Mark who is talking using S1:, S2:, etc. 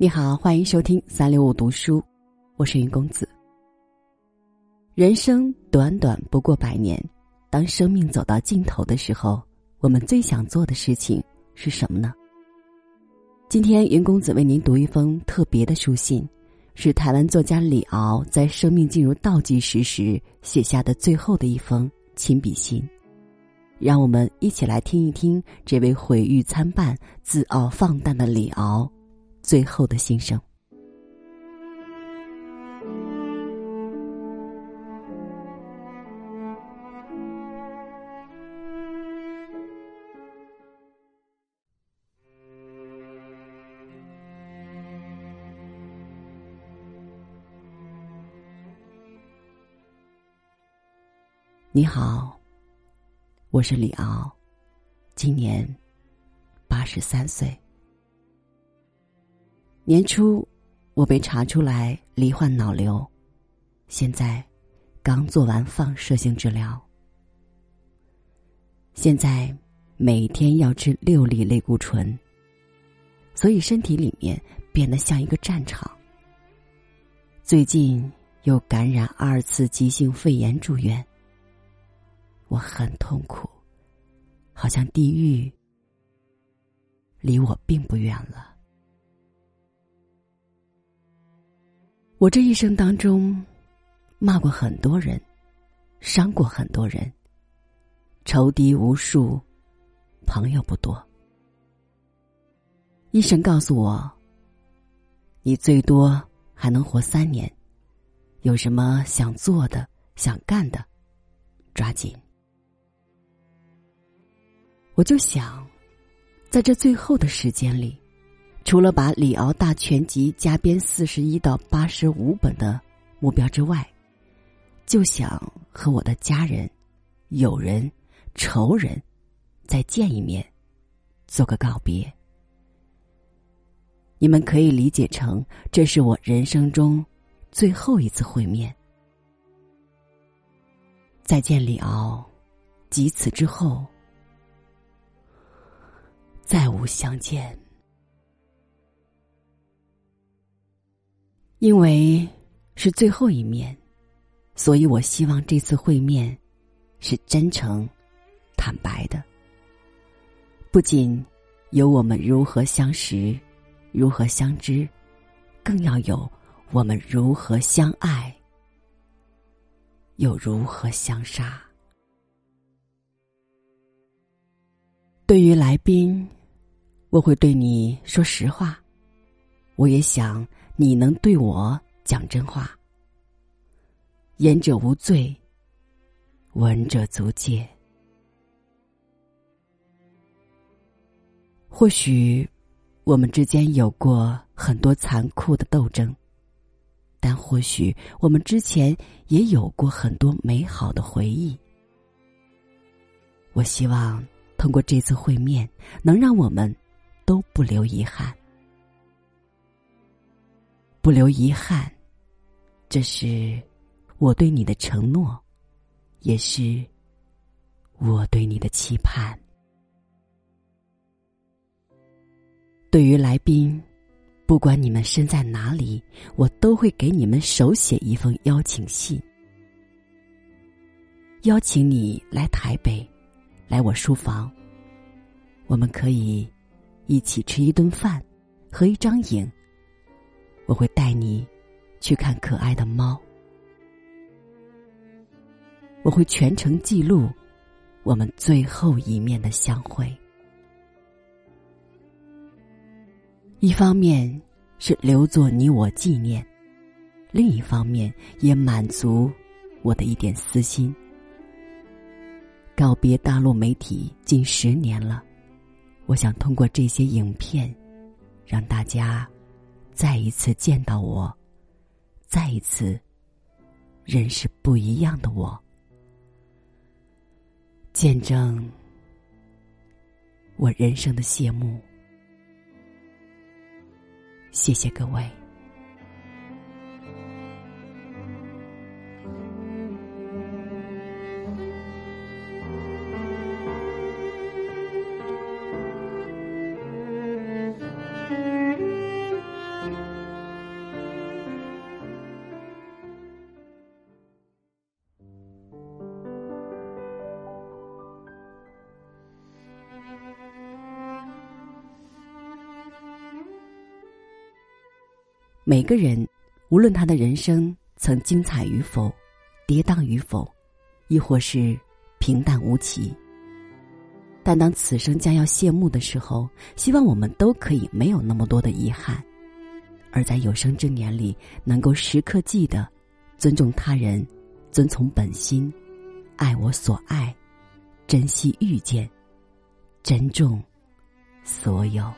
S1: 你好，欢迎收听三六五读书，我是云公子。人生短短不过百年，当生命走到尽头的时候，我们最想做的事情是什么呢？今天云公子为您读一封特别的书信，是台湾作家李敖在生命进入倒计时时写下的最后的一封亲笔信。让我们一起来听一听这位毁誉参半、自傲放荡的李敖。最后的心声。你好，我是李敖，今年八十三岁。年初，我被查出来罹患脑瘤，现在刚做完放射性治疗。现在每天要吃六粒类固醇，所以身体里面变得像一个战场。最近又感染二次急性肺炎住院，我很痛苦，好像地狱离我并不远了。我这一生当中，骂过很多人，伤过很多人，仇敌无数，朋友不多。医生告诉我，你最多还能活三年，有什么想做的、想干的，抓紧。我就想，在这最后的时间里。除了把李敖大全集加编四十一到八十五本的目标之外，就想和我的家人、友人、仇人再见一面，做个告别。你们可以理解成这是我人生中最后一次会面。再见，李敖，即此之后，再无相见。因为是最后一面，所以我希望这次会面是真诚、坦白的。不仅有我们如何相识、如何相知，更要有我们如何相爱，又如何相杀。对于来宾，我会对你说实话，我也想。你能对我讲真话？言者无罪，闻者足戒。或许我们之间有过很多残酷的斗争，但或许我们之前也有过很多美好的回忆。我希望通过这次会面，能让我们都不留遗憾。不留遗憾，这是我对你的承诺，也是我对你的期盼。对于来宾，不管你们身在哪里，我都会给你们手写一封邀请信，邀请你来台北，来我书房。我们可以一起吃一顿饭，合一张影。我会带你去看可爱的猫，我会全程记录我们最后一面的相会。一方面是留作你我纪念，另一方面也满足我的一点私心。告别大陆媒体近十年了，我想通过这些影片，让大家。再一次见到我，再一次认识不一样的我，见证我人生的谢幕。谢谢各位。每个人，无论他的人生曾精彩与否，跌宕与否，亦或是平淡无奇，但当此生将要谢幕的时候，希望我们都可以没有那么多的遗憾，而在有生之年里，能够时刻记得尊重他人，遵从本心，爱我所爱，珍惜遇见，珍重所有。